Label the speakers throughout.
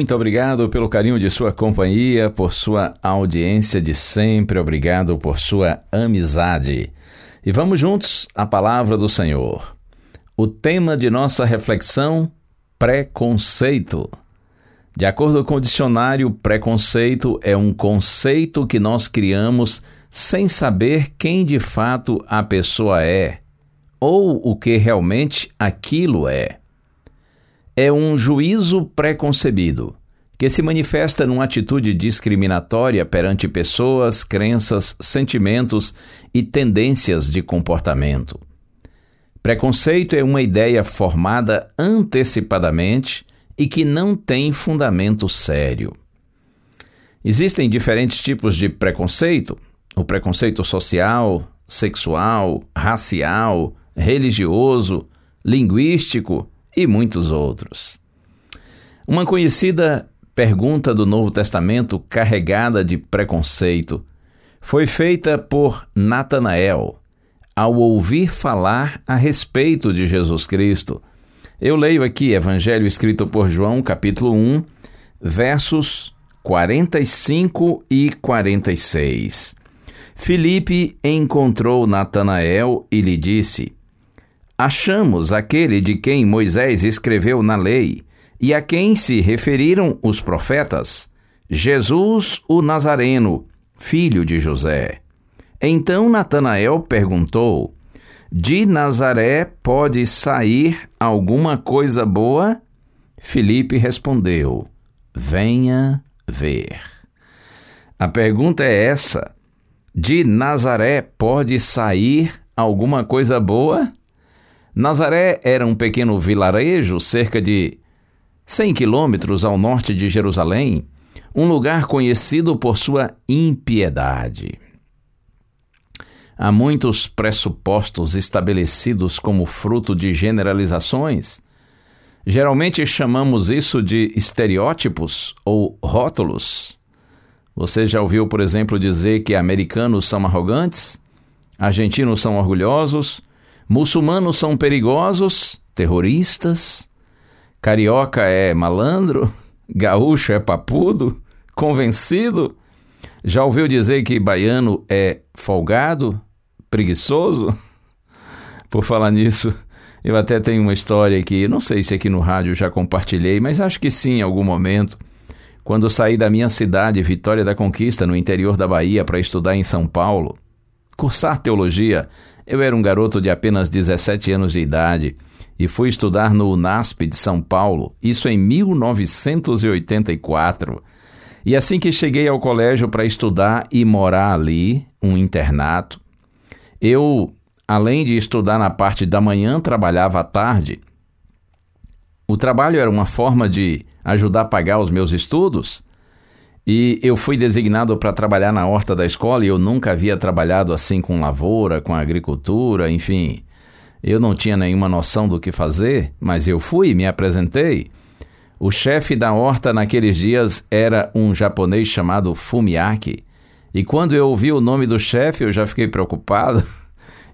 Speaker 1: Muito obrigado pelo carinho de sua companhia, por sua audiência de sempre, obrigado por sua amizade. E vamos juntos à palavra do Senhor. O tema de nossa reflexão: preconceito. De acordo com o dicionário, preconceito é um conceito que nós criamos sem saber quem de fato a pessoa é ou o que realmente aquilo é é um juízo preconcebido, que se manifesta numa atitude discriminatória perante pessoas, crenças, sentimentos e tendências de comportamento. Preconceito é uma ideia formada antecipadamente e que não tem fundamento sério. Existem diferentes tipos de preconceito: o preconceito social, sexual, racial, religioso, linguístico e muitos outros. Uma conhecida pergunta do Novo Testamento carregada de preconceito foi feita por Natanael ao ouvir falar a respeito de Jesus Cristo. Eu leio aqui Evangelho escrito por João, capítulo 1, versos 45 e 46. Filipe encontrou Natanael e lhe disse: Achamos aquele de quem Moisés escreveu na lei e a quem se referiram os profetas, Jesus o Nazareno, filho de José. Então Natanael perguntou: De Nazaré pode sair alguma coisa boa? Filipe respondeu: Venha ver. A pergunta é essa: De Nazaré pode sair alguma coisa boa? Nazaré era um pequeno vilarejo, cerca de 100 quilômetros ao norte de Jerusalém, um lugar conhecido por sua impiedade. Há muitos pressupostos estabelecidos como fruto de generalizações. Geralmente chamamos isso de estereótipos ou rótulos. Você já ouviu, por exemplo, dizer que americanos são arrogantes, argentinos são orgulhosos, muçulmanos são perigosos, terroristas, carioca é malandro, gaúcho é papudo, convencido? Já ouviu dizer que baiano é folgado, preguiçoso? Por falar nisso, eu até tenho uma história aqui, não sei se aqui no rádio já compartilhei, mas acho que sim em algum momento. Quando saí da minha cidade, Vitória da Conquista, no interior da Bahia, para estudar em São Paulo, cursar teologia, eu era um garoto de apenas 17 anos de idade e fui estudar no UNASP de São Paulo, isso em 1984. E assim que cheguei ao colégio para estudar e morar ali, um internato, eu, além de estudar na parte da manhã, trabalhava à tarde. O trabalho era uma forma de ajudar a pagar os meus estudos. E eu fui designado para trabalhar na horta da escola e eu nunca havia trabalhado assim com lavoura, com agricultura, enfim. Eu não tinha nenhuma noção do que fazer, mas eu fui me apresentei. O chefe da horta naqueles dias era um japonês chamado Fumiaki. E quando eu ouvi o nome do chefe, eu já fiquei preocupado.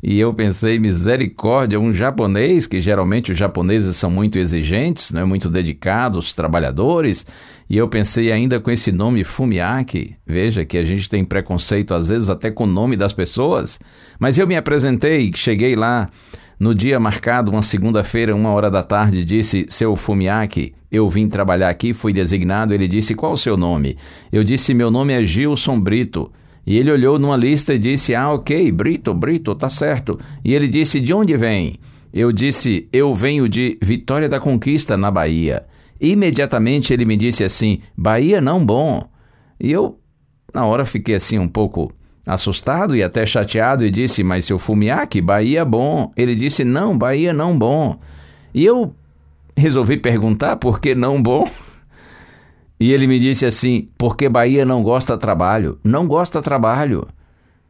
Speaker 1: E eu pensei, misericórdia, um japonês, que geralmente os japoneses são muito exigentes, né, muito dedicados, trabalhadores. E eu pensei ainda com esse nome Fumiaki. Veja que a gente tem preconceito às vezes até com o nome das pessoas. Mas eu me apresentei, cheguei lá no dia marcado, uma segunda-feira, uma hora da tarde, disse: Seu Fumiaki, eu vim trabalhar aqui, fui designado. Ele disse: Qual o seu nome? Eu disse: Meu nome é Gilson Brito. E ele olhou numa lista e disse: Ah, ok, Brito, Brito, tá certo. E ele disse: De onde vem? Eu disse: Eu venho de Vitória da Conquista, na Bahia. Imediatamente ele me disse assim: Bahia não bom. E eu, na hora, fiquei assim um pouco assustado e até chateado e disse: Mas seu Fumiaki, Bahia bom. Ele disse: Não, Bahia não bom. E eu resolvi perguntar por que não bom. E ele me disse assim: porque Bahia não gosta trabalho. Não gosta trabalho.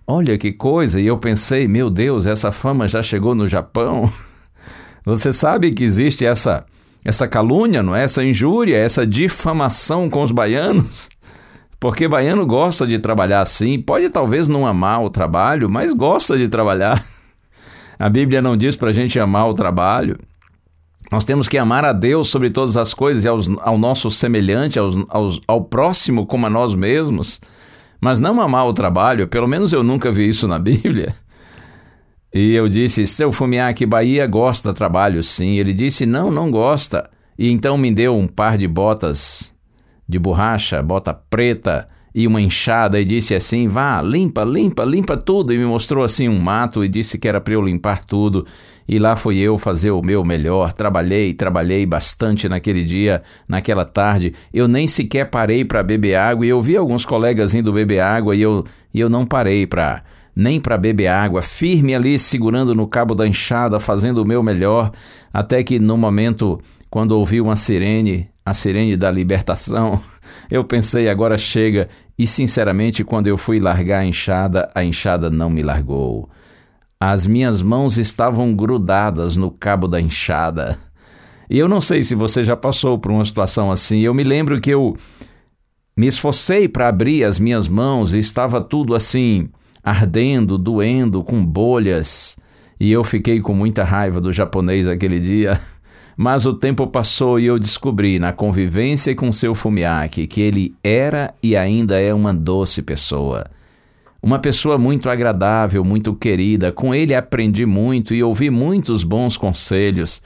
Speaker 1: Olha que coisa! E eu pensei: meu Deus, essa fama já chegou no Japão. Você sabe que existe essa essa calúnia, não é? Essa injúria, essa difamação com os baianos? Porque baiano gosta de trabalhar assim, pode talvez não amar o trabalho, mas gosta de trabalhar. A Bíblia não diz para a gente amar o trabalho, nós temos que amar a Deus sobre todas as coisas e aos, ao nosso semelhante, aos, aos, ao próximo como a nós mesmos, mas não amar o trabalho, pelo menos eu nunca vi isso na Bíblia. E eu disse, seu Fumiaki, Bahia gosta de trabalho, sim. Ele disse, não, não gosta. E então me deu um par de botas de borracha, bota preta, e uma enxada e disse assim: vá, limpa, limpa, limpa tudo. E me mostrou assim um mato e disse que era para eu limpar tudo. E lá fui eu fazer o meu melhor. Trabalhei, trabalhei bastante naquele dia, naquela tarde. Eu nem sequer parei para beber água. E eu vi alguns colegas indo beber água e eu, e eu não parei para nem para beber água, firme ali segurando no cabo da enxada, fazendo o meu melhor, até que no momento, quando ouvi uma sirene, a sirene da libertação, eu pensei agora chega e sinceramente, quando eu fui largar a enxada, a enxada não me largou. As minhas mãos estavam grudadas no cabo da enxada. E eu não sei se você já passou por uma situação assim. Eu me lembro que eu me esforcei para abrir as minhas mãos e estava tudo assim, ardendo, doendo, com bolhas. E eu fiquei com muita raiva do japonês aquele dia. Mas o tempo passou e eu descobri, na convivência com seu Fumiaki, que ele era e ainda é uma doce pessoa. Uma pessoa muito agradável, muito querida. Com ele aprendi muito e ouvi muitos bons conselhos.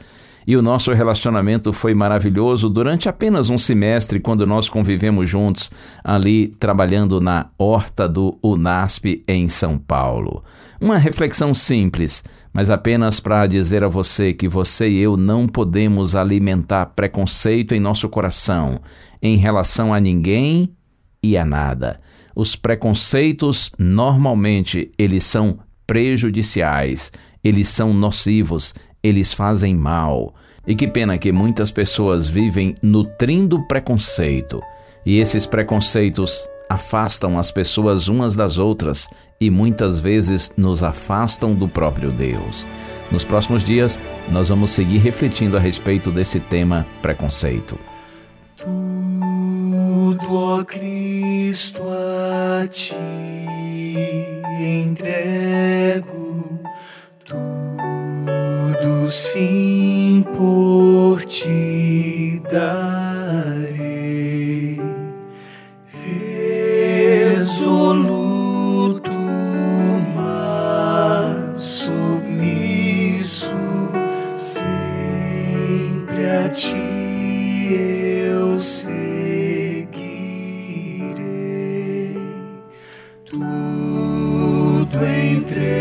Speaker 1: E o nosso relacionamento foi maravilhoso durante apenas um semestre, quando nós convivemos juntos ali trabalhando na horta do UNASP em São Paulo. Uma reflexão simples, mas apenas para dizer a você que você e eu não podemos alimentar preconceito em nosso coração em relação a ninguém e a nada. Os preconceitos normalmente eles são prejudiciais, eles são nocivos, eles fazem mal. E que pena que muitas pessoas vivem nutrindo preconceito. E esses preconceitos afastam as pessoas umas das outras e muitas vezes nos afastam do próprio Deus. Nos próximos dias, nós vamos seguir refletindo a respeito desse tema preconceito.
Speaker 2: Tudo, ó Cristo, a ti entrego, tudo sim por ti entre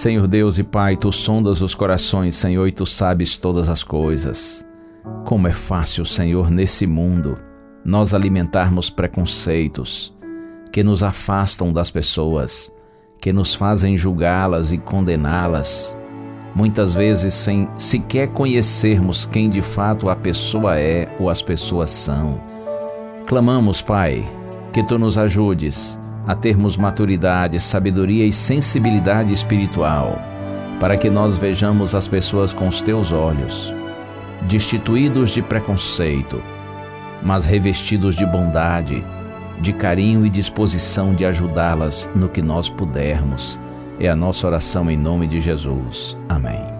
Speaker 1: Senhor Deus e Pai, tu sondas os corações, Senhor, e tu sabes todas as coisas. Como é fácil, Senhor, nesse mundo, nós alimentarmos preconceitos que nos afastam das pessoas, que nos fazem julgá-las e condená-las, muitas vezes sem sequer conhecermos quem de fato a pessoa é ou as pessoas são. Clamamos, Pai, que tu nos ajudes a termos maturidade, sabedoria e sensibilidade espiritual, para que nós vejamos as pessoas com os teus olhos, destituídos de preconceito, mas revestidos de bondade, de carinho e disposição de ajudá-las no que nós pudermos. É a nossa oração em nome de Jesus. Amém.